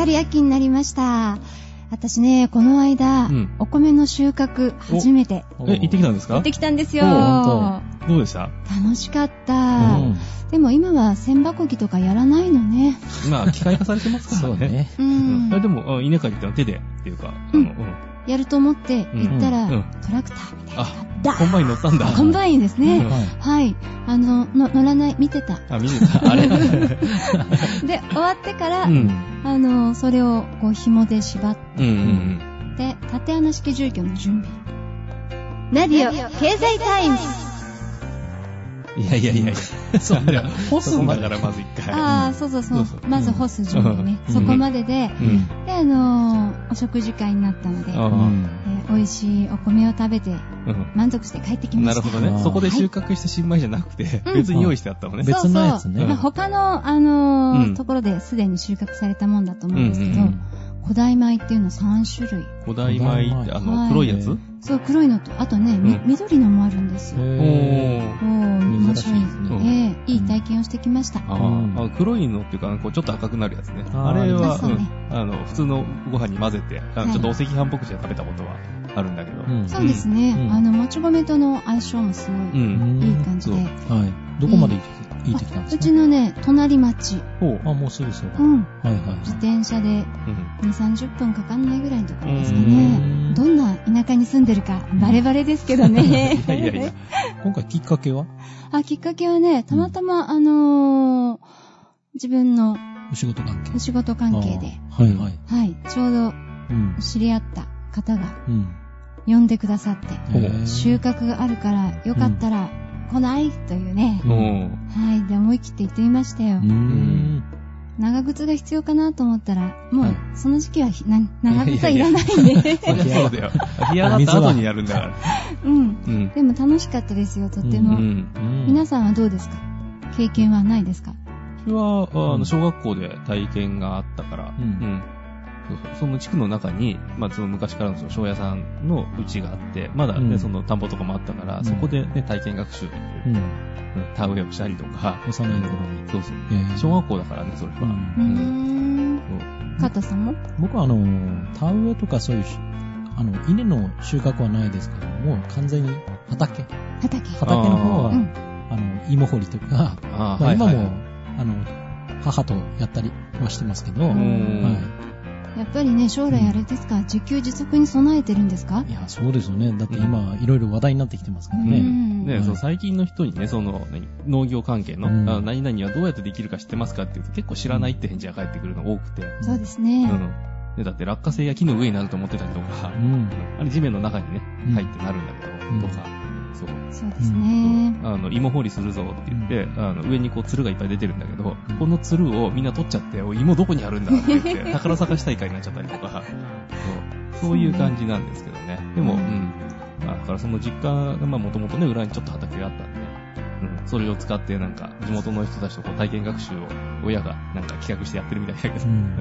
かり秋になりました。私ね、この間、うんお米の収穫初めてえ、行ってきたんですか？行ってきたんですよ。どうでした？しかった、うんでも今は千歯こきとかやらないのね。まあ、機械化されてますからね。そうね。ううんでも、あ稲刈りってのは手で、っていうか、あうんの、うんやると思って行ったら、うんうんトラクターみたいなあコンバイン乗ったんだ。コンバインですね。うんはい。はい。あの、の乗らない、見てた。あ、見てた。あれ？で、終わってから、うん。あの、それをこう紐で縛っうんうんて、竪穴式住居の準備。ナディオ、経済タイムズ。うん。いやいやいやいや。そうだよ。干すんだから、まず一回。ああ、そうそうそうまず干す準備ね。うんそこまでで、うん。で、あのーお食事会になったので、美味しいお米を食べて、うん満足して帰ってきました。なるほどね。そこで収穫した新米じゃなくて、うん別に用意してあったのね。別のやつねそうそうまあ他の、あのところですでに収穫されたもんだと思うんですけど、古代米っていうの3種類。古代米って、あはの、い黒いやつ？そう、黒いのと、あとね、みうん緑のもあるんですよ。おへおー、面白い。珍しいですねええいい体験をしてきました。あうんーあ、黒いのっていうか、こうちょっと赤くなるやつね。あーあれは、そうねうんあの、普通のご飯に混ぜて、あはいのちょっとお赤飯っぽくして食べたことはあるんだけど。うんそうですね。うんあの、もち米との相性もすごい、うん。いい感じで。はい。どこまで行んですうかちのね、隣町。ほう。あ、もうすぐそうだ。うん。はいはい自転車でうん2、30分かかんないぐらいのところですかうね。んどんな田舎に住んでるか、バレバレですけどね。いやいやいや。今回きっかけは？あ、きっかけはね、たまたま、あのー自分のお仕事関係お仕事関係で、はいはい。はい、ちょうどうん。知り合った方がうん。呼んでくださって、収穫があるから、よかったら来ないというね。うん。はい。で、思い切って行ってみましたよう。ん。長靴が必要かなと思ったら、もはいうその時期は長靴はいらないんで。そうだよ。干上がった後にやるんだから。うん。うん。でも楽しかったですよ、とってうも。ん。皆さんはどうですか経験はないですか私は、あの、小学校で体験があったから、うんうん その地区の中に、まあ、その昔からのその庄屋さんの家があって、まだね、うんその田んぼとかもあったから、うんそこでね、体験学習、うん。うん田植えをしたりとか、幼い頃に。そうそう。えー小学校だからね、それは。うん。加藤さんも？僕はあの、田植えとかそういうし、あの、稲の収穫はないですけども、完全に畑。畑。畑の方は、うん。あの、芋掘りとか、あまあ、今も、はいあの、母とやったりはしてますけど、うはんやっぱりね、将来あれですか、自給自足に備えてるんですか？い。いや、そうですよね。だって今、いろいろ話題になってきてますからうね。んね、はいそう最近の人にね、その、何？農業関係の、うんあ何々はどうやってできるか知ってますかって言うと結構知らないって返事が返ってくるの多くて。そうですうね。ん。で、だって落花生や木の上になると思ってたりとか、うん。あれ地面の中にねうん、入ってなるんだけど、うんとか、そう。そうですね。あの、芋掘りするぞって言って、あの、上にこう、鶴がいっぱい出てるんだけど、うん。この鶴をみんな取っちゃって、芋どこにあるんだって言って、宝探し大会になっちゃったりとか、そう。そういう感じなんですけどね。でも、ううん。だからその実家が、まあ、もともとね、裏にちょっと畑があったんで、うん。それを使って、なんか、地元の人たちとこう、体験学習を、親が、なんか企画してやってるみたいだけど、うん。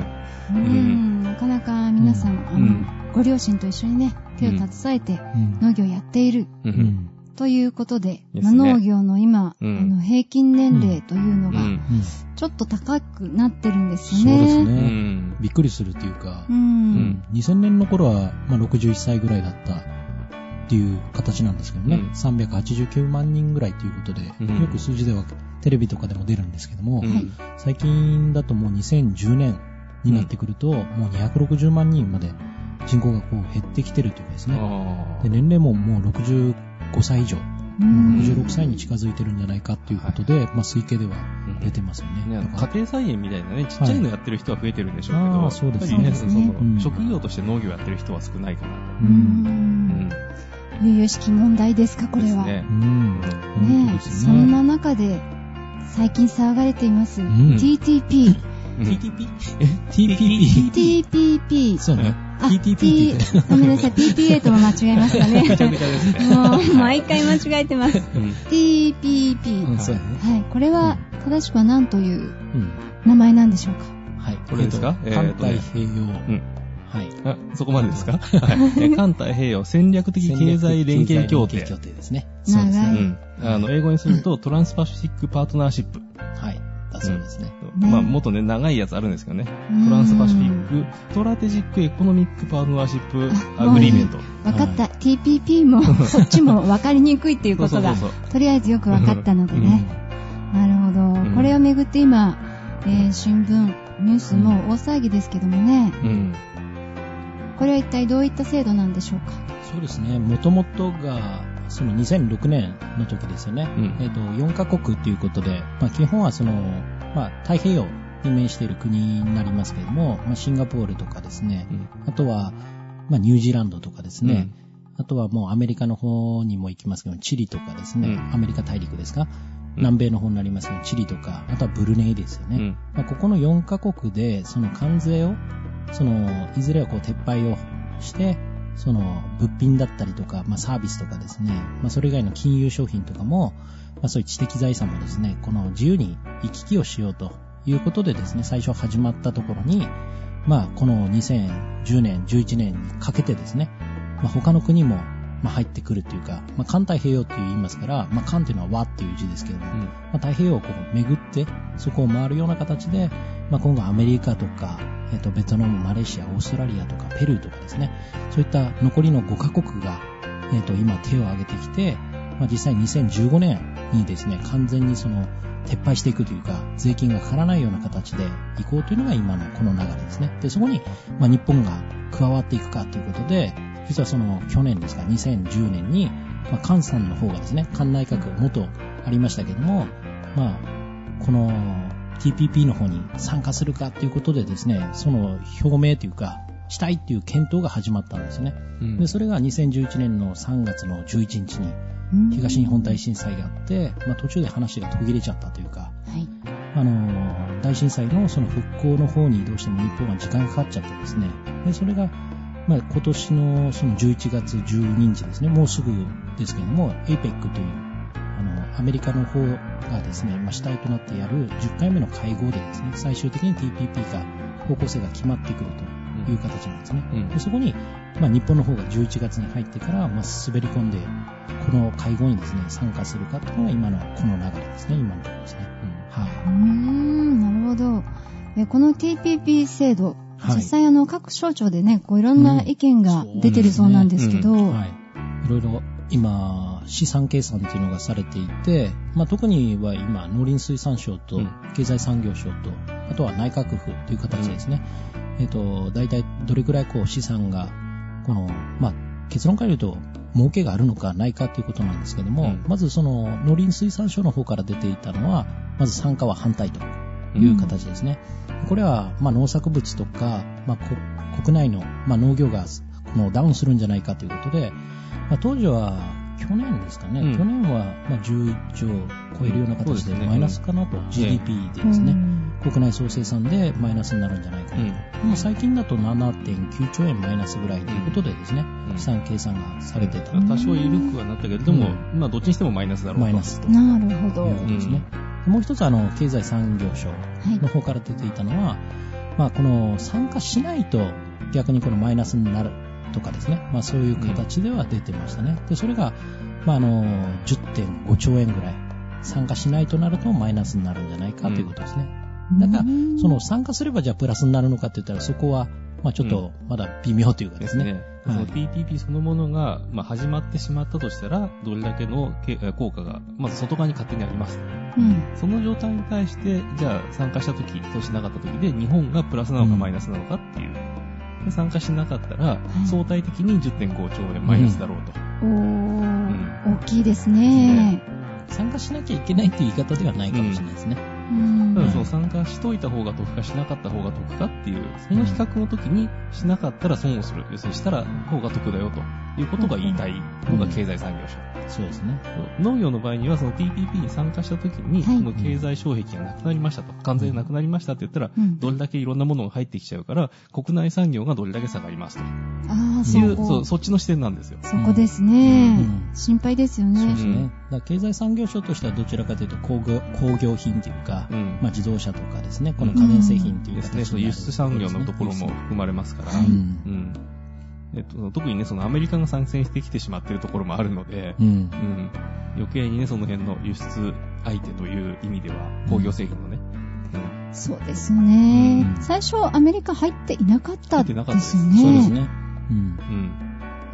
うん。なかなか皆さん、あのうん、ご両親と一緒にね、手を携えてうん。農業やっている。う。うんん。ということで、ですねまあ農業の今、うんあの平均年齢というのが、ちょっと高くなってるんですそうよね。ですうね。ん。びっくりするっていうかう、。うんん。2000年の頃は、まあ、61歳ぐらいだったっていう形なんですけどね、うん389万人ぐらいということで、うんよく数字ではテレビとかでも出るんですけども、うんはい最近だともう2010年になってくると、もう260万人まで人口がこう減ってきてるというかですね、あで年齢ももう65歳以上、うん。66歳に近づいてるんじゃないかということで、まあ、推計ではー出てますよね。ね、あのだから。家庭菜園みたいなね、ちっちゃいのやってる人は増えてるんでしょうけど、あーそうです。ねやっぱりね、そうですねそのうん。職業として農業やってる人は少ないかなと。ううん。うん。ん。由々しき問題ですか、これは。ねうん、ねね。そん。な中で、最近騒がれています、ん。TTP。うん。TTP? え ?TPP? TPP。そうね。あ TTP って T 言って。ごめんなさい、PTA とも間違えましたね。もう、毎回間違えてます。うん。TPP。うん、そうやね。はい、これは、正しくは何といううん。名前なんでしょうか？はい。これですか？えーとね太平洋。うんはい。あ、そこまでですか？はい。え環太平洋戦略的経済連携協定。ですね。長いそうですね。うん。あの、英語にすると、 Trans-Pacific Partnership。そうですね。ねまあ、もっとね、長いやつあるんですけどね。うん Trans-Pacific, Strategic Economic Partnership あ Agreement。わかった。TPP も、そっちも分かりにくいっていうことがそうそうそう、とりあえずよく分かったのでね。なるほど。んこれをめぐって今、えー新聞、ニュースも大騒ぎですけどもね。うん。これは一体どういった制度なんでしょうか？そうですね。もともとが、その2006年の時ですよね。うん。えっ、と、4カ国ということで、まあ基本はその、まあ太平洋に面している国になりますけれども、まあシンガポールとかですね、うん。あとは、まあニュージーランドとかですね、あとはもうアメリカの方にも行きますけど、チリとかですね、うん。アメリカ大陸ですか、うん。南米の方になりますけど、チリとか、あとはブルネイですよね。うん。まあ、ここの4カ国で、その関税を、その、いずれはこう撤廃をして、その、物品だったりとか、まあ、サービスとかですね、まあ、それ以外の金融商品とかも、まあ、そういう知的財産もですね、この自由に行き来をしようということでですね、最初始まったところに、まあ、この2010年、11年にかけてですね、まあ、他の国も、まあ、入ってくるというか、まあ、環太平洋って言いますから、まあ、環っていうのは和っていう字ですけれども、うん。まあ、太平洋をこう巡って、そこを回るような形で、まあ、今後アメリカとか、えっと、ベトナム、マレーシア、オーストラリアとか、ペルーとかですね、そういった残りの5カ国が、えっと、今手を挙げてきて、まあ、実際2015年にですね、完全にその、撤廃していくというか、税金がかからないような形で行こうというのが今のこの流れですね。で、そこに、まあ、日本が加わっていくかということで、実はその去年ですか、2010年に、まあ、菅さんの方がですね、菅内閣元ありましたけども、まあ、この TPP の方に参加するかということでですね、その表明というか、したいっていう検討が始まったんですね。うんで、それが2011年の3月の11日にうん東日本大震災があって、まあ途中で話が途切れちゃったというか、はい。あの、大震災のその復興の方にどうしても日本は時間がかかっちゃってですね。で、それが、まあ今年のその11月12日ですね、もうすぐですけども、APEC という、あの、アメリカの方がですね、まあ主体となってやる10回目の会合でですね、最終的に TPP が、方向性が決まってくるという形なんですね。うんでそこに、まあ、日本の方が11月に入ってから、まあ、滑り込んで、この会合にですね、参加するかというのが今のこの流れですね、今のところですね。はうーん、なるほど。えこの TPP 制度、はい。実際あの各省庁でね、こういろんな意見が出てるそうなんですけど、い。はい。いろいろ今、資産計算っていうのがされていて、まあ、特には今、農林水産省とうん。経済産業省と、あとは内閣府という形ですね。えっ、と、大体どれくらいこう資産が、この、まあ、結論から言うと、儲けがあるのかないかということなんですけども、うん。まずその農林水産省の方から出ていたのは、まず参加は反対という形ですね。これは、まあ、農作物とか、まあ、こ国内の、まあ、農業がこのダウンするんじゃないかということで、まあ、当時は、去年ですかね、うん去年は、まあ、11兆を超えるような形でマイナスかなと、GDP でですね、国内総生産でマイナスになるんじゃないかなと。うん最近だと7.9兆円マイナスぐらいということでですね、うん資産計算がされてた多少緩くはなったけれども、うんまあどっちにしてもマイナスだろうと。マイナスと。なるほど。いうことですね。でもう一つ、あの、経済産業省はいの。方から出ていたのは、まあ、この参加しないと逆にこのマイナスになるとかですね、まあ、そういう形では出てましたね。で、それが、まあ、あの、10.5兆円ぐらい参加しないとなるとマイナスになるんじゃないかということですね。だからうん、その参加すればじゃあプラスになるのかって言ったらそこは、まあ、ちょっとまだ微妙というかですすね。そのはい TPP そのものが、まあ、始まってしまったとしたら、どれだけのけ効果が、まず外側に勝手にあります。うん。その状態に対して、じゃあ参加した時としなかった時で、日本がプラスなのかマイナスなのかっていう。で参加しなかったら、い相対的に10.5兆円マイナスだろうと。おー、大きいですね。参加しなきゃいけないっていう言い方ではないかもしれないですね。うんただその参加しといた方が得かしなかった方が得かっていう、その比較の時にしなかったら損をする。要するにしたら方が得だよということが言いたいのが経済産業省。そうですね。農業の場合にはその TPP に参加した時に、はい。その経済障壁がなくなりましたと、関税がなくなりましたって言ったら、うん。どれだけいろんなものが入ってきちゃうから、国内産業がどれだけ下がりますと。ああ、そいう、こ。そう、そっちの視点なんですよ。そこですね。うん。心配ですよね。そうですね。うん。だから経済産業省としてはどちらかというと工業工業品というか、うん。まあ、自動車とかですね、この家電製品というですね、形になるその輸出産業のところも含まれますから、はい。うんうんえっと、特にね、そのアメリカが参戦してきてしまっているところもあるので、うんう。ん、余計にね、その辺の輸出相手という意味では、工業製品のね、そうですよね。うん最初アメリカ入っていなかったで入ってなかったですね。そうですね。うん。うん。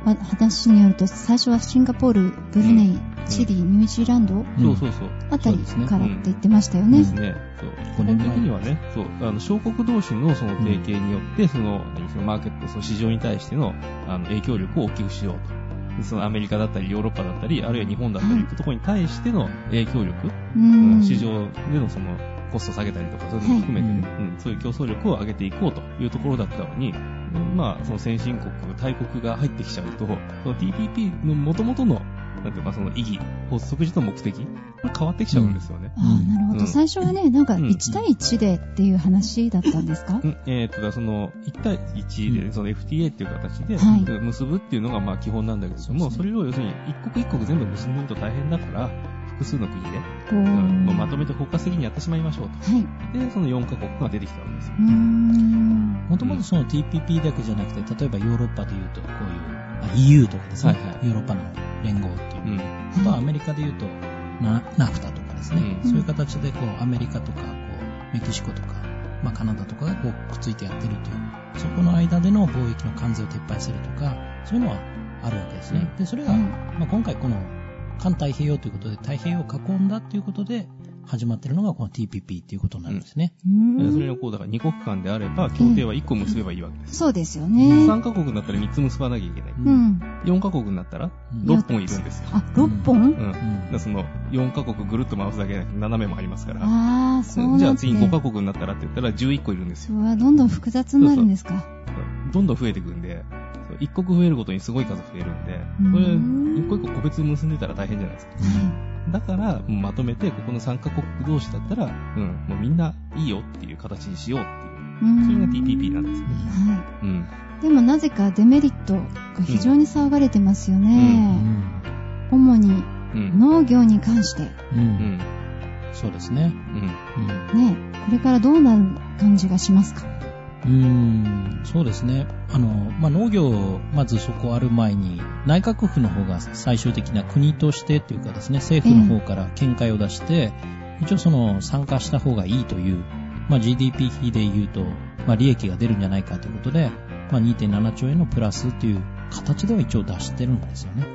わ話によると、最初はシンガポール、ブルネイ、チリ、ニュージーランド？うん。そうそうそう。あたりそうですね。からって言ってましたよね。ですね。そう。基本的にはね、そう、あの、小国同士のその提携によって、その、何そのマーケット、その市場に対しての、あの、影響力を大きくしようと。でそのアメリカだったり、ヨーロッパだったり、あるいは日本だったりってところに対しての影響力、ううん。ん。市場でのその、コスト下げたりとか、そういうのも含めてね、はうん、そういう競争力を上げていこうというところだったのに、うんまあ、その先進国、大国が入ってきちゃうと、その TPP の元々の、なんていうか、その意義、発足時の目的、これ変わってきちゃうんですよね。ああ、なるほど。うん最初はね、なんかうん1対1でっていう話だったんですか？うんえー、と、だからその、1対1で、うんその FTA っていう形で、はい結ぶっていうのがまあ基本なんだけれども、それを要するに一国一国全部結んでると大変だから、複数の国で、こう。うんまとめて包括的にやってしまいましょうはい。と。で、その4カ国が出てきたわけです。もともとその TPP だけじゃなくて、例えばヨーロッパで言うと、こういう、あ EU とかですね、はいはい。ヨーロッパの連合っていう。う。ん。あとはアメリカで言うと、ナナフタとかですね、うん。そういう形でこうアメリカとかこうメキシコとか、まあ、カナダとかがこうくっついてやってるという、そこの間での貿易の関税を撤廃するとか、そういうのはあるわけですね。で、それが、うん。まあ、今回この環太平洋ということで、太平洋を囲んだということで始まってるのがこの TPP っていうことになるんですね。うーんそれのこう、だから2国間であれば、協定は1個結べばいいわけです。そうですよね。3カ国になったら3つ結ばなきゃいけない。うん。4カ国になったらうん6本いるんですよ。あ、6本？うん。だうんその、4カ国ぐるっと回すだけじゃなくて斜めもありますから。ああ、そうなんじゃあ次5カ国になったらって言ったら11個いるんですよ。うわ、どんどん複雑になるんですか？どんどん増えていくんで、そう一国増えるごとにすごい数増えるんで、うんこれ、一個一個個別に結んでたら大変じゃないですか。はだから、まとめて、ここの3カ国同士だったら、うん、もうみんないいよっていう形にしようっていう。い。それがうん TPP なんですよね。はうん。い。でもなぜかデメリットが非常に騒がれてますようね。ん主にうん。農業に関して。うんうん。そうですね。うん。うんね、これからどうなる感じがしますか？うーんそうですね。あの、まあ、農業、まずそこある前に、内閣府の方が最終的な国としてというかですね、政府の方から見解を出して、一応その参加した方がいいという、まあ、GDP 比で言うと、まあ、利益が出るんじゃないかということで、まあ、2.7兆円のプラスという形では一応出してるんですよね。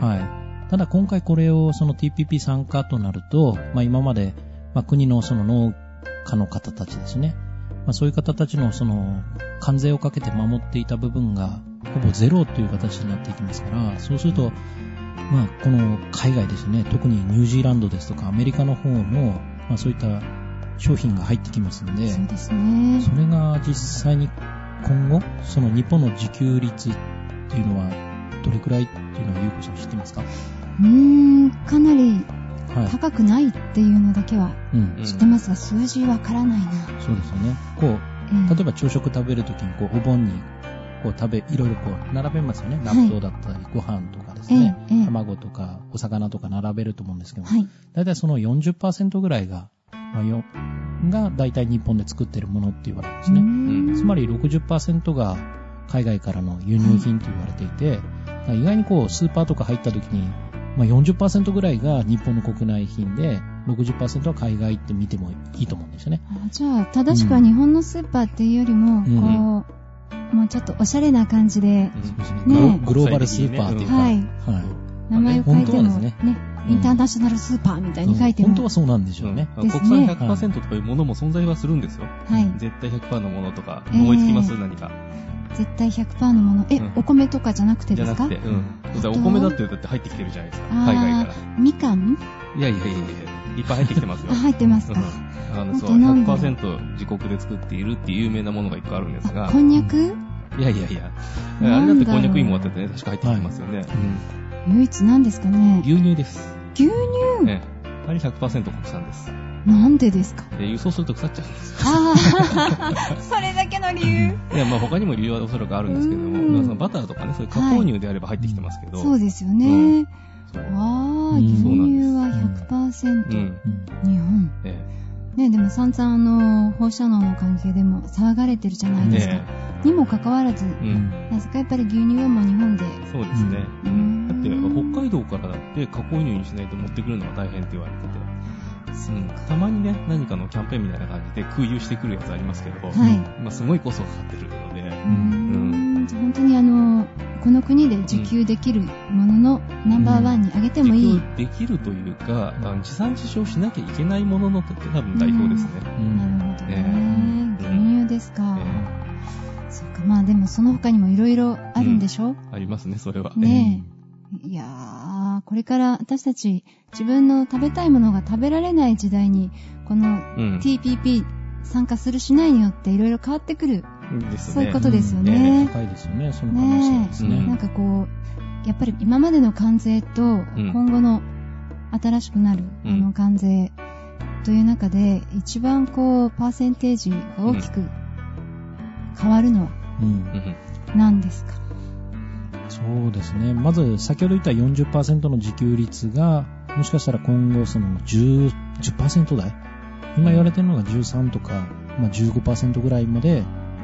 はい。はい。ただ今回これをその TPP 参加となると、まあ今まで、まあ国のその農家の方たちですね。まあそういう方たちのその関税をかけて守っていた部分がほぼゼロという形になっていきますから、そうすると、まあこの海外ですね、特にニュージーランドですとかアメリカの方の、まあそういった商品が入ってきますので、そうですね。それが実際に今後、その日本の自給率っていうのはどれくらいっていうのは、ゆうこさん知ってますか？うーん、かなりはい。高くないっていうのだけは知ってますが、数字わからないな。そうですよね。こう、ええ例えば朝食食べるときに、こう、お盆に、こう食べ、いろいろこう、並べますよね。納豆だったり、ご飯とかですね。卵とか、お魚とか並べると思うんですけど、はい。だいたいその40%ぐらいが、まあ、よが大体日本で作ってるものって言われるんですね。んつまり60%が海外からの輸入品と言われていて、意外にこう、スーパーとか入った時に、まあ、40%ぐらいが日本の国内品で、60%は海外って見てもいいと思うんですよね。あじゃあ、正しくは日本のスーパーっていうよりも、うんこう、もうちょっとおしゃれな感じで、うんねグローバルスーパーっていうか、はい。はい。名前を書いても、ねねインターナショナルスーパーみたいに書いても、本当はそうなんでしょうね。国産100%とかいうものも存在はするんですよ。はい。絶対100%のものとか、えー思いつきます、何か。絶対100%のもの。え、うんお米とかじゃなくてですか？じゃなくて、うん。お米だってだって入ってきてるじゃないですか。海外から。みかん？いやいやいやいやいっぱい入ってきてますよあ、。入ってますか。うんあの、あそう、となんだろう100%自国で作っているっていう有名なものが一個あるんですがあ、こんにゃく？いやいやいや、あれなんだってこんにゃく芋だってね、確か入ってきてますよね。唯一何ですかうんね牛乳です。牛乳？ね。あれ100%国産です。なんでですか？で、輸送すると腐っちゃうんですよ。ああ、それだけの理由？いや、まあ他にも理由はおそらくあるんですけども、そのバターとかね、そういう加工乳であれば入ってきてますけど、そうですよね。そうああ、うん牛そうなんです乳はう100%。ん。うん日本。えね、でも散々あの、放射能の関係でも騒がれてるじゃないえですか。ねにもかかわらず、えうん。なぜかやっぱり牛乳はもう日本で。そうですね。うんだって、北海道からだって加工乳にしないと持ってくるのが大変って言われてて。うん、たまにね、何かのキャンペーンみたいな感じで空輸してくるやつありますけど、はい。まあ、すごいコストがかかってるので、うーん本当にあの、この国で受給できるもののナンバーワンに上げてもいい。自給できるというか、あの地産地消しなきゃいけないもののって多分代表ですね。うんなるほどね。ええ牛乳ですか。そうか、まあでもその他にもいろいろあるんでしょ、ありますね、それは。ねえ。いやー、これから私たち自分の食べたいものが食べられない時代に、このうん。TPP 参加するしないによっていろいろ変わってくる。そういうことですようん。ね。高いですよね、その可能性ですね。ねなんかこう、やっぱり今までの関税とん。今後の新しくなるあうん。の関税という中で一番こうパーセンテージが大きく変わるのはうんうん。何ですか、そうですね。まず、先ほど言った40%の自給率が、もしかしたら今後、その10、10%台？今言われてるのが13とか、まあ、15%ぐらいまで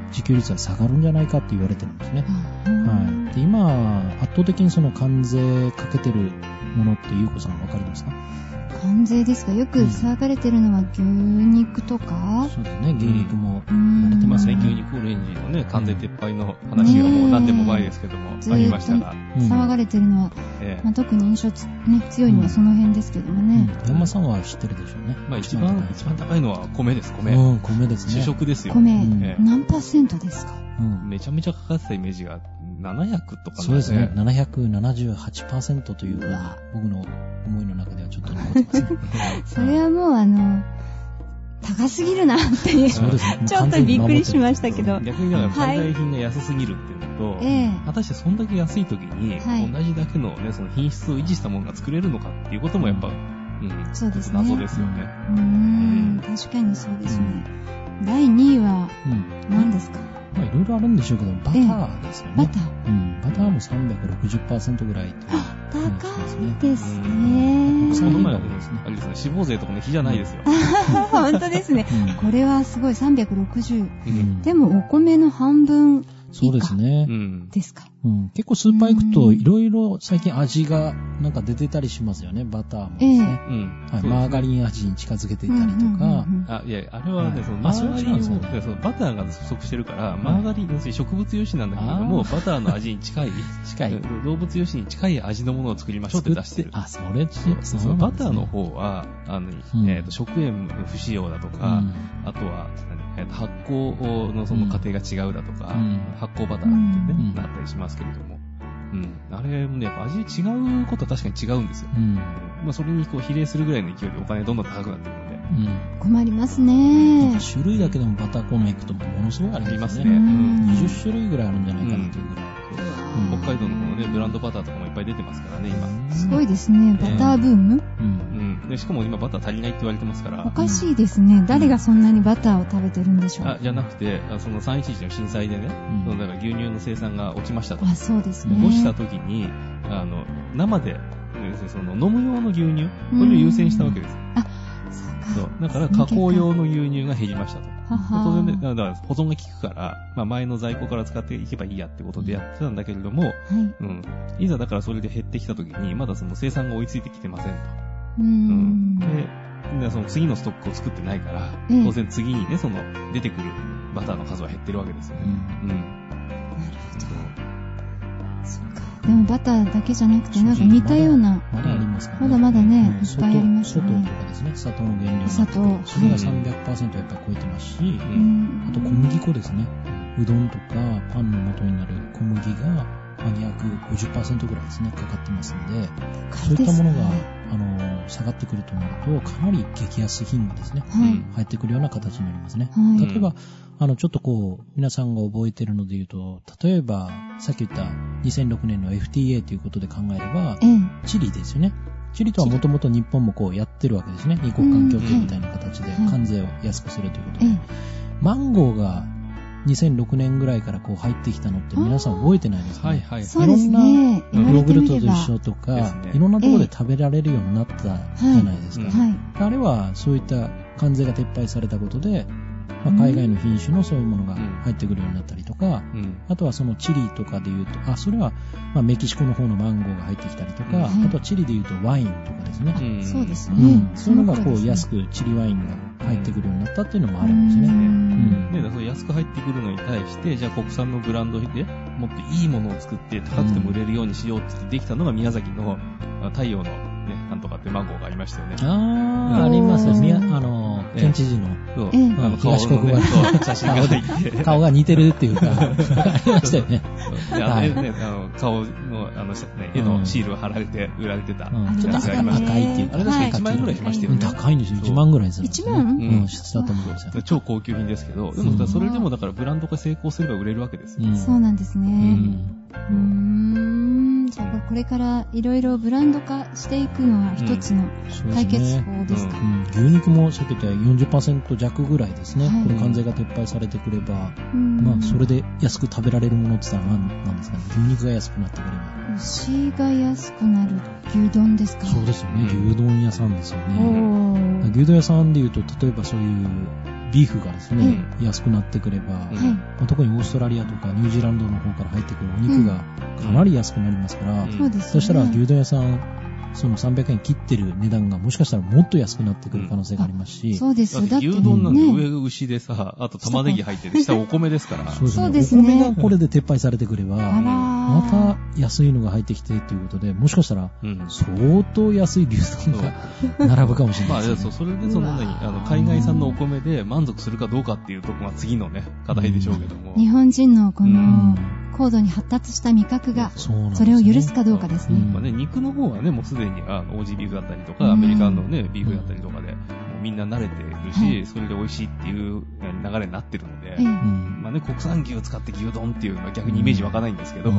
自給率は下がるんじゃないかって言われてるんですね。はい。で、今、圧倒的にその関税かけてるものって、ゆうこさんわかりますか？関税ですがよく騒がれてるのは牛肉とか、そうですね。牛肉も言われてますね。牛肉オレンジのね、完全撤廃の話がもう何年も前ですけども、ありましたが、うん。騒がれてるのは、ええ。まあ、特に印象つ、ね、強いのはその辺ですけどもうん。ね。山さんは知ってるでしょうね。まあ一番、一番高いのは米です、米。うん、米ですね。主食ですよ。米、何パーセントですか？うん。めちゃめちゃかかってたイメージが700とかそうですね。778%というふうに僕の思いの中ではちょっと残ってますね。それはもうあの、高すぎるなっていう。そうですね。ちょっとびっくりしましたけど。逆にだからはい海外品が安すぎるっていうのと、ええ果たしてそんだけ安い時に、はい同じだけのね、その品質を維持したものが作れるのかっていうこともやっぱ、うん、そうですね謎ですよね。うーん、確かにそうですね。第2位はうん。何ですか、まあいろいろあるんでしょうけど、バターですよね。バター。うん。バターも360%ぐらいという高いですうね。その前はねそうですね、あれですね、脂肪税とかの比じゃないですよ。本当ですね。うんこれはすごい360。うんでもお米の半分そうですね。う。ん。ですか。うん、結構スーパー行くといろいろ最近味がなんか出てたりしますよね、バターもですね。えうん。はい、マーガリン味に近づけていたりとか、あ、いや、あれはね、はいそのマーガリンを、あそうなんですね。そのバターが不足してるから、マーガリン、要するに植物油脂なんだけれども、あバターの味に近い、近い。うん動物油脂に近い味のものを作りましょうって出してる。あ、それそうそバターの方方は、あの、うん。えっ、と、食塩不使用だとか、あとは、何？発酵のその過程が違うだとか、うん発酵バターってね、うんなったりしますけれども、うん。あれもね、やっぱ味違うことは確かに違うんですよ。うん。まあ、それにこう比例するぐらいの勢いでお金どんどん高くなってるので。うん。困りますね。種類だけでもバターコーン行くとものすごいありますね。ありますねうん20種類ぐらいあるんじゃないかなというぐらい。北海道のこのね、ブランドバターとかもいっぱい出てますからね、今。すごいですね。バターブーム、うん。うん。で、しかも今バター足りないって言われてますからお。かしいですね。誰がそんなにバターを食べてるんでしょう。あ、じゃなくて、あその311の震災でね、うんそのだから牛乳の生産が落ちましたと。あ、そうですね。落ちた時に、あの、生で、その飲む用の牛乳、これを優先したわけです。そうそう。だから加工用の牛乳が減りましたと。はは当然ね、だから保存が効くから、まあ前の在庫から使っていけばいいやってことでやってたんだけれども、はい。うん。いざだからそれで減ってきた時に、まだその生産が追いついてきてませんと。うんん。で、でその次のストックを作ってないから、ええ当然次にね、その出てくるバターの数は減ってるわけですよね。うん。なるほど。そうか。でもバターだけじゃなくて、なんか似たような、まだありますからまだまだねうんいっぱいあります砂糖ねとかですね、砂糖の原料砂糖それが300%やっぱ超えてますし、あと小麦粉ですね。うどんとかパンの元になる小麦がまあ250%ぐらいですね、かかってますんで、そういったものが、あの、下がってくるとなると、かなり激安品がですね、はい。入ってくるような形になりますね。はい例えば、あの、ちょっとこう、皆さんが覚えてるので言うと、例えば、さっき言った2006年の FTA ということで考えればえ、え。チリですよね。チリとはもともと日本もこうやってるわけですね。二国間協定みたいな形でうん関税を安くするということで。ええ。マンゴーが2006年ぐらいからこう入ってきたのって皆さん覚えてないですか、ね、はいはい。そうですね。いろんなヨーグル。トと一緒とか、いろんなところで食べられるようになったじゃないですか。ええはい。あれはそういった関税が撤廃されたことで、まあ、海外の品種のそういうものが入ってくるようになったりとか、うん。あとはそのチリとかで言うと、あ、それは、まあ、メキシコの方のマンゴーが入ってきたりとか、はいあとはチリで言うとワインとかですね。うんそうですうねん。そういうのがこう安くくチリワインが入ってくるようになったっていうのもあるんですね。その安く入ってくるのに対して、じゃあ国産のブランドでもっといいものを作って高くても売れるようにしようって言ってできたのが宮崎のあ太陽のね、なんとかってマンゴーがありましたよね。あー、ありますね。みやあの、ええ県知事のそう。ええあの、顔東国原写真が入って。顔が似てるっていうか、ありましたよね。顔の、あの、ね絵のシールが貼られて売られてた。うんちょっと赤いっていうか。あれ確かはい1万円ぐらいしましたようんね。高いんですよ。そう1万ぐらいするんですね。1万うん、したと思うんですよ。超高級品ですけど、でうんもそれでもだからブランドが成功すれば売れるわけですよ。うんそうなんですうね。んうーん。じゃあ、これからいろいろブランド化していくのは一つの解決ね。法ですか？うん牛肉もさっき言った40%弱ぐらいですね。はいこれ関税が撤廃されてくれば、うんまあ、それで安く食べられるものって言ったら何なんですかね？牛肉が安くなってくれば。牛が安くなる牛丼ですか？そうですよね。うん牛丼屋さんですよおね。ー。牛丼屋さんで言うと、例えばそういうビーフがですね、安くなってくれば。まあ特にオーストラリアとかニュージーランドの方から入ってくるお肉がかなり安くなりますから。そしたら牛丼屋さん、その300円切ってる値段がもしかしたらもっと安くなってくる可能性がありますし、そうですよ。だってて牛丼なんてね。上が牛でさ、あと玉ねぎ入ってて、下お米ですから。そうですね。お米がこれで撤廃されてくれば、まー。た安いのが入ってきてということで、もしかしたらうん。相当安い牛丼が並ぶかもしれまあ、ないです、そう、ね。それでその何、あの、海外産のお米で満足するかどうかっていうとこが次のね、課題でしょうけども。日本人のこうのん高度に発達した味覚が、それを許すかどうかですね。うんまあね、肉の方はね、もうすでに、あの、オージービーフだったりとか、うんアメリカのね、ビーフだったりとかで、もうみんな慣れてるし、はいそれで美味しいっていう流れになってるので、まあね、国産牛を使って牛丼っていうのは逆にイメージ湧かないんですけど、うん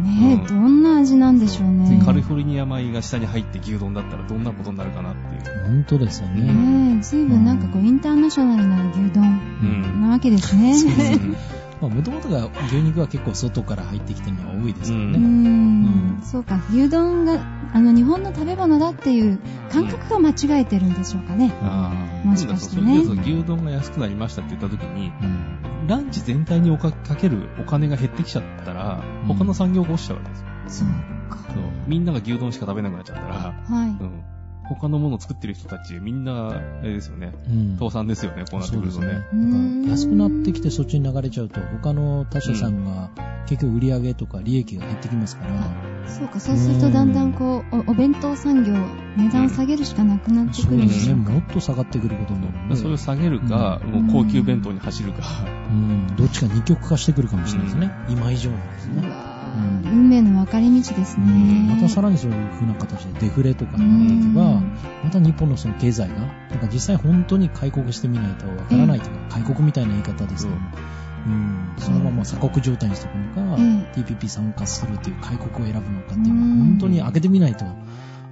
ねどんな味なんでしょうね。カリフォルニア米が下に入って牛丼だったらどんなことになるかなっていう。本当ですよね。ねえ、ずいぶんなんかこう、インターナショナルな牛丼うん。なわけですね。まあ、もともとが牛肉は結構外から入ってきてるのが多いですからうーね。ん、そうか、牛丼が、あの、日本の食べ物だっていう感覚が間違えてるんでしょうかね。ああ。もしかしてねそうだそう牛丼が安くなりましたって言った時に、うんランチ全体におかかけるお金が減ってきちゃったら、うん他の産業が落ちちゃうわけですよ。そうか。そうみんなが牛丼しか食べなくなっちゃったら、はい。うん、他のものを作ってる人たち、みんな、あれですよね。うん倒産ですよね、こうなってくるとね。ね。安くなってきてそっちに流れちゃうと、他の他社さんが結局売り上げとか利益が減ってきますから、そうか、そうするとだんだんこう、おお弁当産業、値段を下げるしかなくなってくるんですしょうか。もっと下がってくることになるそれを下げるか、うんもう高級弁当に走るか。うん、どっちか二極化してくるかもしれないですね。今以上なんですね。運命の分かれ道ですね。またさらにそういう風な形でデフレとかうになっていけば、んまた日本のその経済が、なんか実際本当に開国してみないとわからないというか、開国みたいな言い方ですけども、うん、そのまま鎖国状態にしていくのか、え TPP 参加するという開国を選ぶのかっていうのは、うん。本当に開けてみないと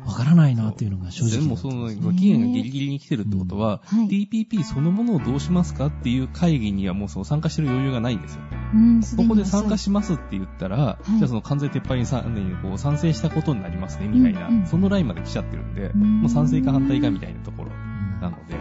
わからないなっていうのが正直でもその、ね期限がギリギリに来てるってことは、はい。TPP そのものをどうしますかっていう会議にはもうその参加してる余裕がないんですよ。うん、すここで参加しますって言ったら、い。じゃあその関税撤廃にこう賛成したことになりますね、みたいな、うんうん。そのラインまで来ちゃってるんで、うん。もう賛成か反対かみたいなところうんなので、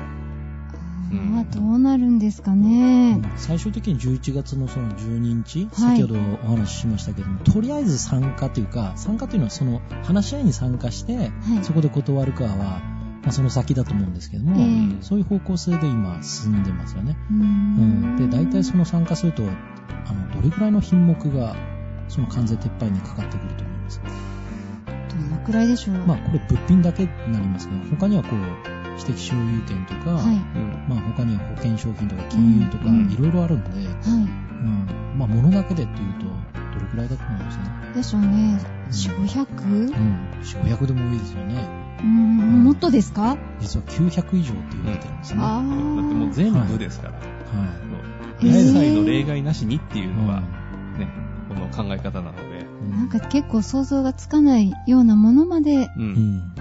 あーどうなるんですかね。最終的に11月のその12日、はい先ほどお話ししましたけども、とりあえず参加というか、参加というのはその話し合いに参加して、はい。そこで断るかは、まあ、その先だと思うんですけども、ええそういう方向性で今進んでますよね。うん、んで、大体その参加すると、あの、どれくらいの品目が、その関税撤廃にかかってくると思います。どのくらいでしょう。まあ、これ物品だけになりますけど、他にはこう、知的所有権とか、はい。うんまあ、他には保険商品とか金融とか、うんいろいろあるんで、はい。うん、まあ、物だけでっていうと、どれくらいだと思います？ね。でしょうね。4、500? うん、4、500でも多いですよね。うーん、もっとですか？実は900以上って言われてるんですね。はあだってー。もう全部ですから。い。そうへー一切の例外なしにっていうのが、うんね、この考え方なので、なんか結構想像がつかないようなものまでう。うんん、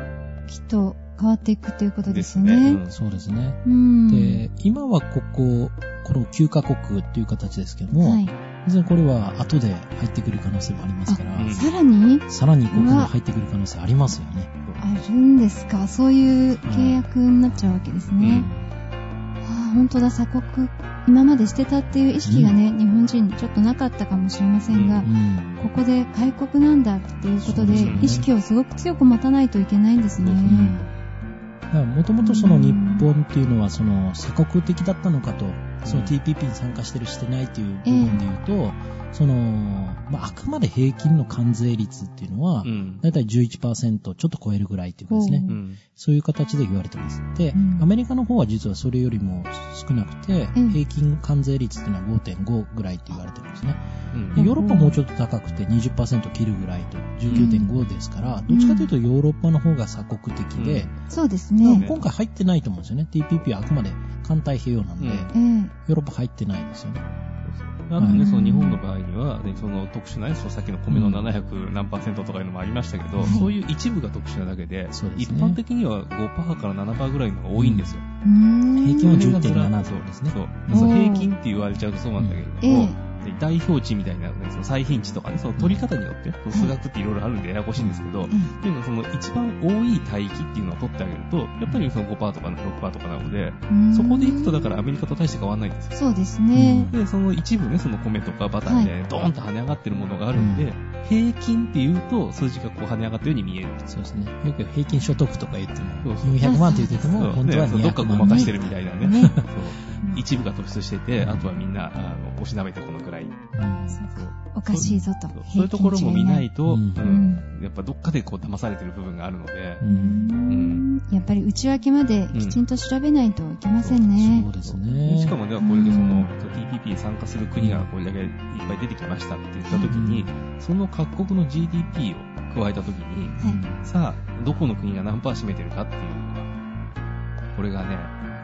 きっと変わっていくということですよね。ねそうですね。うん。で、今はここ、この9カ国っていう形ですけども、はい。全然これは後で入ってくる可能性もありますから、うんさらに？さらにここに入ってくる可能性ありますよね。あるんですか？そういう契約になっちゃうわけですね。うんは本当だ、鎖国、今までしてたっていう意識がね、日本人にちょっとなかったかもしれませんが、うんここで開国なんだっていうことで意識をすごく強く持たないといけないんですね。もともとその日本っていうのはその鎖国的だったのかと、その TPP に参加してるしてないっていう部分で言うと、その、まあ、あくまで平均の関税率っていうのはう、ん。だいたい11%ちょっと超えるぐらいっていうかですねう。うん。そういう形で言われてます。で、うんアメリカの方は実はそれよりも少なくて、うん平均関税率っていうのは5.5ぐらいって言われてるんですね。うんでヨーロッパはもうちょっと高くて20%切るぐらいと19.5ですから、どっちかというとヨーロッパの方が鎖国的で、そうですね。今回入ってないと思うんですよね。TPP はあくまで環太平洋なんで、うんえヨーロッパ入ってないですよね。あとね、うん。その日本の場合には、ね、その特殊なね、そのさっきの米の700何パーセントとかいうのもありましたけど、はいそういう一部が特殊なだけで、ね。一般的には5%から7%ぐらいのが多いんですよ。平均は10.7そうとですね。そう。うんそう平均って言われちゃうとそうなんだけれどえも、で代表値みたいな、ね、その最頻値とかね、その取り方によって、数学っていろいろあるんでややこしいんですけど、えっていうのはその一番多い帯域っていうのを取ってあげると、やっぱりその5%とか6%とかなので、うん。そこでいくとだからアメリカと大して変わらないんですよ。そうですね。で、その一部ね、その米とかバターみたい。なドーンと跳ね上がってるものがあるんで、平均っていうと数字がこう跳ね上がったように見える。そうですね。よく平均所得とか言っても、そうそう400万って言ってても、本当はねそうどっか200ごま万ね。かしてるみたいなね。ねそう一部が突出してて、あとはみんな、あの、おしなべてこのくらい。うんおかしいぞと。そうそういうところも見ないと、うんうんやっぱどっかでこう騙されてる部分があるのでう、うんんやっぱり内訳まできちんと調べないといけませんねそう。ですね。しかもね、これでそのうん TPP に参加する国がこれだけいっぱい出てきましたって言った時に、その各国の GDP を加えた時に、はいさあ、どこの国が何パー占めてるかっていうのが、これがね、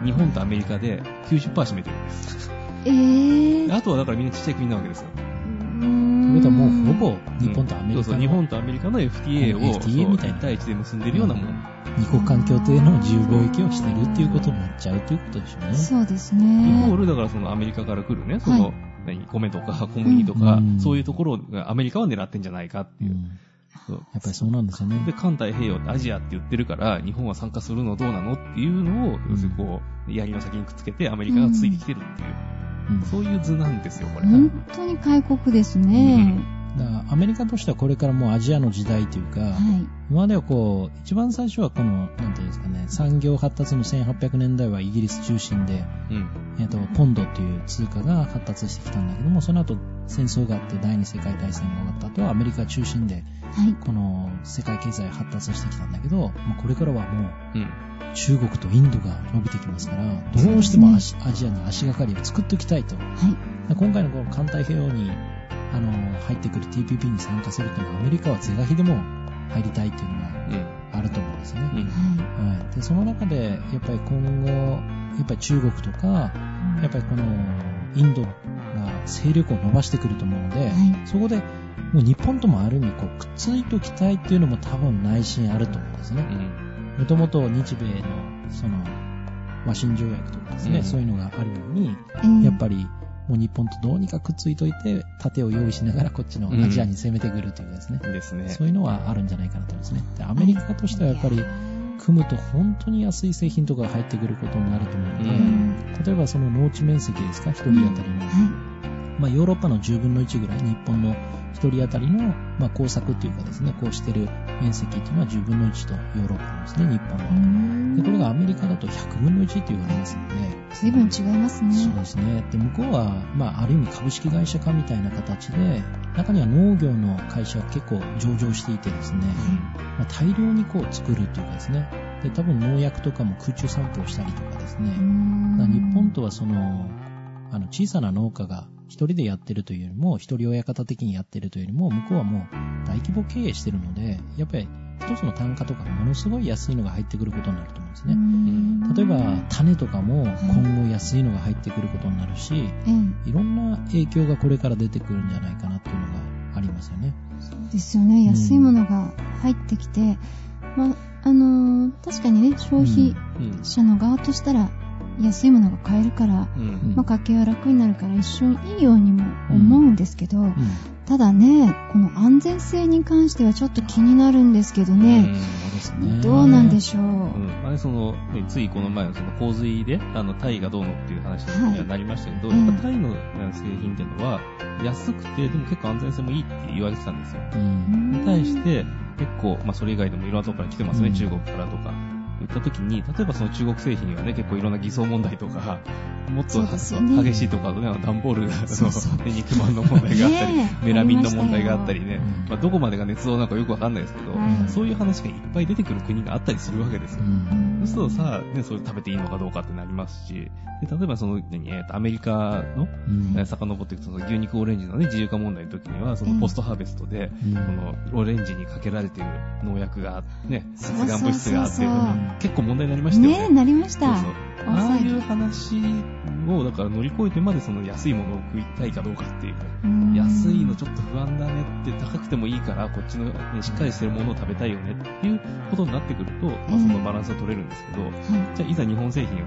日本とアメリカで90%占めてるんです。えー。あとはだからみんなちっちゃい国なわけですよ。とということはもうほぼ日本とアメリカのそうそう、日本とアメリカの FTA を、FTA みたいな1対1で結んでるようなもん。二国間協定の自由貿易をしてるっていうことになっちゃうということでしょうね。そうですイコーね。ル、だからそのアメリカから来るね、その、はい何、米とか小麦とか、うん。そういうところがアメリカは狙ってんじゃないかっていう。うん。そう。やっぱりそうなんですよね。で、環太平洋ってアジアって言ってるから、日本は参加するのどうなのっていうのを、要するにこう、槍の先にくっつけてアメリカがついてきてるっていう、うん。そういう図なんですよ、これ。本当に開国ですね。だからアメリカとしてはこれからもうアジアの時代というか、はい。今まではこう、一番最初はこの、なんていうんですかね、産業発達の1800年代はイギリス中心で、うん。えっと、ポンドっていう通貨が発達してきたんだけども、その後戦争があって第二次世界大戦が終わった後はアメリカ中心で、はい。この世界経済発達してきたんだけど、まあこれからはもううん。中国とインドが伸びてきますから、どうしてもアジアジアに足がかりを作っておきたいと。はい。今回のこの環太平洋にあの入ってくる TPP に参加するというのはアメリカは是が非でも入りたいっていうのがうん。あると思うんですよね。うん。ははい、でその中で、やっぱり今後、やっぱり中国とか、やっぱりこのインドが勢力を伸ばしてくると思うので、はいそこでもう日本ともある意味こうくっついておきたいっていうのも多分内心あると思うんですね。うん。もともと日米のその和親条約とかですね、うんそういうのがあるように、やっぱりもう日本とどうにかくっついといて、盾を用意しながらこっちのアジアに攻めてくるというですね、ですね。そういうのはあるんじゃないかなと思いますね。でアメリカとしてはやっぱり組むと本当に安い製品とかが入ってくることになると思うので、うん例えばその農地面積ですか、一人当たりの。はまあヨーロッパの10分の1ぐらい、日本の一人当たりの、まあ工作っていうかですね、こうしてる面積っていうのは10分の1とヨーロッパですね、日本は。ん。で、これがアメリカだと100分の1って言われますので、随分違いますね。そうですね。で、向こうは、まあ、ある意味株式会社化みたいな形で、中には農業の会社が結構上場していてですね、まあ、大量にこう作るというかですね、で、多分農薬とかも空中散布をしたりとかですね、日本とはその、あの、小さな農家が一人でやってるというよりも、一人親方的にやってるというよりも、向こうはもう大規模経営してるので、やっぱり一つの単価とかものすごい安いのが入ってくることになると思うんですね。例えば、種とかも今後安いのが入ってくることになるし、ええいろんな影響がこれから出てくるんじゃないかなっていうのがありますよね。そうですよね。安いものが入ってきて、まあ、あのー確かにね、消費うん。者の側としたら、安いものが買えるから、うん。まあ、家計は楽になるから一瞬いいようにも思うんですけど、うんただね、この安全性に関してはちょっと気になるんですけどうんね、そうですね。どうなんでしょう。その、ね、ついこの前のその洪水で、あの、タイがどうのっていう話にはなりましたけど、はいタイの製品っていうのは、安くて、でも結構安全性もいいって言われてたんですよ。うん。に対して、結構、まあ、それ以外でもいろんなところから来てますね、うん中国からとか。言った時に、例えばその中国製品はね、結構いろんな偽装問題とか、もっと激しいとか、ね、段ボールの肉まんの問題があったり、メラミンの問題があったりね。ままあ、どこまでが捏造なのかよくわかんないですけど、はい。そういう話がいっぱい出てくる国があったりするわけですよ。うん。そうするとさ、ね、それ食べていいのかどうかってなりますし、で例えばその、何えーとアメリカの、うん。えー遡っていくと、その牛肉オレンジのね、自由化問題の時には、そのポストハーベストで、うん。このオレンジにかけられている農薬が、ね、発がん物質があって結構問題になりましたよね。ねえ、なりました。そうそうああいう話を、だから乗り越えてまでその安いものを食いたいかどうかっていう。うん安いのちょっと不安だねって、高くてもいいから、こっちの、ね、しっかりしてるものを食べたいよねっていうことになってくると、まあ、そのバランスが取れるんですけど、はいじゃあいざ日本製品を、ね、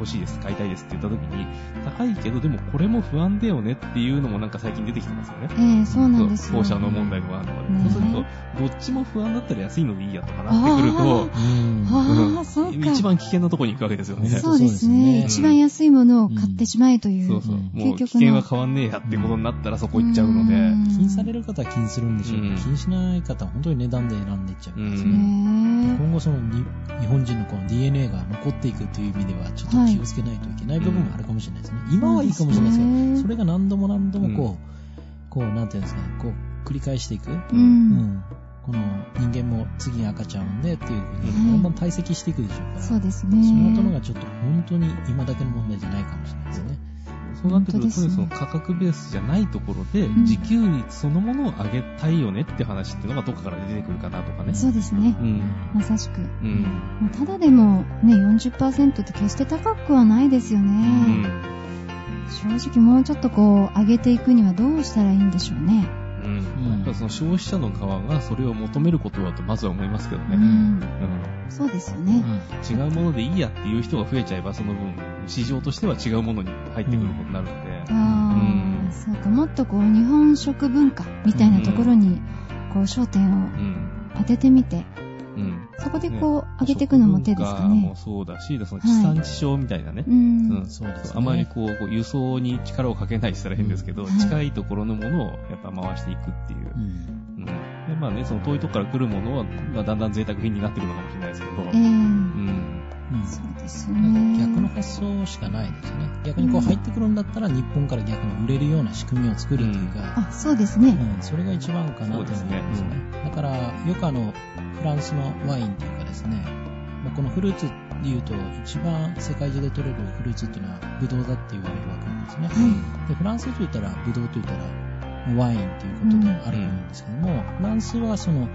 欲しいです、買いたいですって言った時に、高いけど、でもこれも不安だよねっていうのもなんか最近出てきてますよね。ええそうなんですよ。放射能問題もあるのねで。そうすると、どっちも不安だったら安いのでいいやとかなってくると、うんああ、そうか。一番危険なところに行くわけですよね。そうですね。一番安いものを買ってしまえという。そうそう。うんもう危険は変わんねえやってことになったらそこ行っちゃうので。うん気にされる方は気にするんでしょうけど、うん気にしない方は本当に値段で選んでいっちゃうんですね。ね今後そのに日本人のこの DNA が残っていくという意味ではちょっと気をつけないといけない部分もあるかもしれないですね。今はいいかもしれないですけど、ねそれが何度も何度もこう、こう、なんていうんですかね、こう、繰り返していく。え。う。うんんこの人間も次に赤ちゃん産んでっていうふうに、はいだんだん堆積していくでしょうから、そうですね。その後のがちょっと本当に今だけの問題じゃないかもしれないですね。そうなってくると、ねその価格ベースじゃないところで、ん自給率そのものを上げたいよねって話っていうのがどっかから出てくるかなとかね。そうですねう。ん。まさしく。うん。まあただでもね、40%って決して高くはないですようね。ん。正直もうちょっとこう、上げていくにはどうしたらいいんでしょうね。うん。うんやっぱその消費者の側がそれを求めることだとまずは思いますけどね。うん。うん。そうですよね。うん違うものでいいやっていう人が増えちゃえば、その分、市場としては違うものに入ってくることになるので。あうんあ、そうか。もっとこう、日本食文化みたいなところに、こう、焦点をうん。当ててみて、うん。そこでこう、上げていくのも手ですか食文化もね。そうだし、その地産地消みたいなね。ううんん。そうですね。あまりこう、こう輸送に力をかけないって言ったら変ですけど、うん近いところのものをやっぱ回していくっていう。うんうん。でまあね、その遠いところから来るものは、まあだんだん贅沢品になってくるのかもしれないですけど。ええうん。うんそうですね。逆の発想しかないですよね。逆にこう入ってくるんだったら日本から逆に売れるような仕組みを作るというか、あ、そうですね。うん、それが一番かなと思いますね。すねだから、よくあの、フランスのワインというかですね、まあこのフルーツで言うと、一番世界中で取れるフルーツっていうのはブドウだって言われるわけなんですね。はで、フランスと言ったら、ブドウと言ったら、ワインということであると思うんですけども、フランスはその、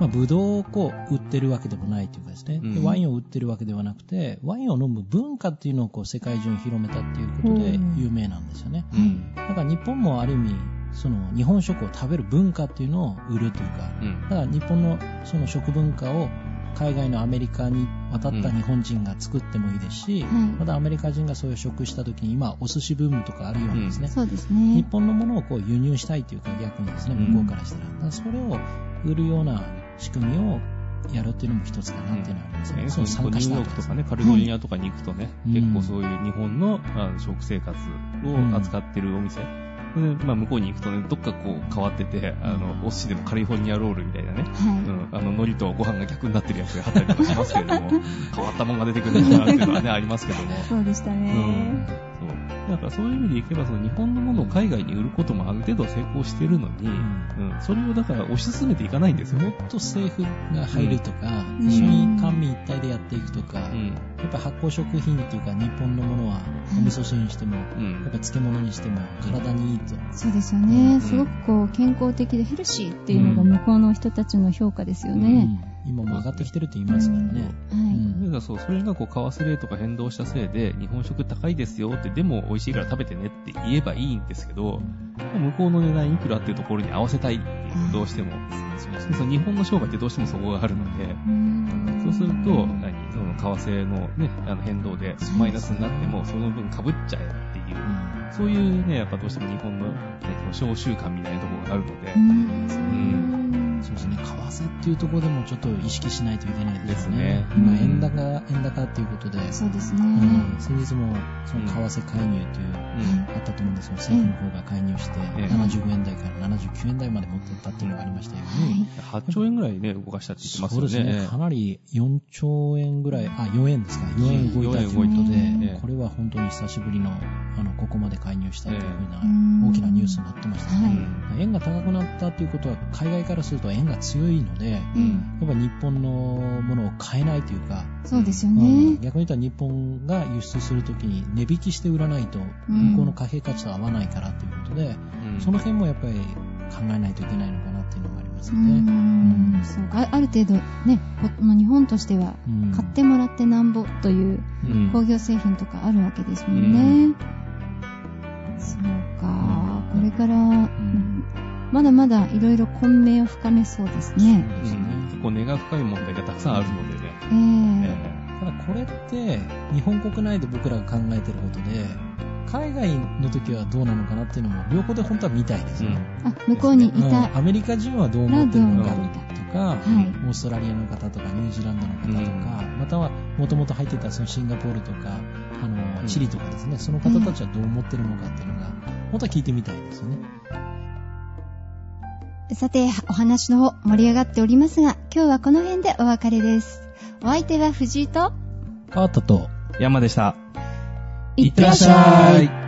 まあ、ブドウをこう売ってるわけでもないというかですね、でうんワインを売ってるわけではなくて、ワインを飲む文化っていうのをこう世界中に広めたっていうことでうん有名なんですよね。うん。だから日本もある意味、その日本食を食べる文化っていうのを売るというか、うん。だから日本のその食文化を海外のアメリカに渡った日本人が作ってもいいですし、はいまたアメリカ人がそういう食した時に今お寿司ブームとかあるようにですね、そうです日ね。本のものをこう輸入したいというか逆にですね、うん向こうからしたら。だからそれを売るような仕組みをやるっていうのも一つかなっていうのはありますね。ね、そそうニューの参加した後ヨークとかね、カリフォルニアとかに行くとね、うん結構そういう日本の食生活を扱ってるお店。でまあ、向こうに行くとね、どっかこう変わってて、あの、お寿司でもカリフォルニアロールみたいなね、うはん、あの、海苔とご飯が逆になってるやつがあったりとかしますけれども、変わったもんが出てくるんだなっていうのはね、ありますけども。い。そうでしたうんね。そう。だからそういう意味でいけば、その日本のものを海外に売ることもある程度成功してるのに、うん、それをだから推し進めていかないんですよね。もっと政府が入るとか、うん一緒に官民一体でやっていくとか、うん。やっぱ発酵食品っていうか日本のものはお味噌汁にしても、やうんっぱ。漬物にしても体にいいと。そうですようんね。すごくこう、健康的でヘルシーっていうのが向こうの人たちの評価ですよね。うん今も上がってきてるって言いますからね。はい。うん。だからそう、それがこう、為替レートが変動したせいで、日本食高いですよって、でも美味しいから食べてねって言えばいいんですけど、向こうの値段いくらっていうところに合わせたいっていう、どうしても。でその日本の商売ってどうしてもそこがあるので、うん。そうすると、何その為替のね、あの変動でマイナスになっても、その分被っちゃえっていいう、うん。そういうね、やっぱどうしても日本の、ね、その小習慣みたいなところがあるので、うんそうですね、為替っていうところでもちょっと意識しないといけないですよね。ですね今、うん円高、円高っていうことで、そうですね。うん先日もその為替介入という、うんあったと思うんですよ。政府の方が介入して、ええ75円台から79円台まで持ってったっていうのがありましたように、8兆円ぐらいね、動かしたって言ってますよね。そうですね。かなり4兆円ぐらい、あ、4円ですか。4円動いたということ4円動いで、これは本当に久しぶりの、あの、ここまで介入したというふうなええ大きなニュースになってましたね。うん円が高くなったということは、海外からすると円が強いので、うん。やっぱ日本のものを買えないというか、そうですようん。ね。逆に言ったら日本が輸出するときに値引きして売らないと、うん。向こうの貨幣価値と合わないからということで、うん。その辺もやっぱり考えないといけないのかなっていうのがありますうよね。ん。そう。かあある程度ね、この日本としてはうん。買ってもらってなんぼといううん。工業製品とかあるわけですもんね。そうか、これから、うんまだまだいろいろ混迷を深めそうですね。そうですね。結構根が深い問題がたくさんあるのでね。ええ。ただこれって日本国内で僕らが考えてることで海外の時はどうなのかなっていうのも両方で本当は見たいですよね、あ、向こうにいうん。た。アメリカ人はどう思ってるのかとか、はい。オーストラリアの方とかニュージーランドの方とか、またはもともと入ってたそのシンガポールとかあのうん。チリとかですね、その方たちはどう思ってるのかっていうのが本当は聞いてみたいですよね。さて、お話の方盛り上がっておりますが、今日はこの辺でお別れです。お相手は藤井と、パートと山でした。いってらっしゃい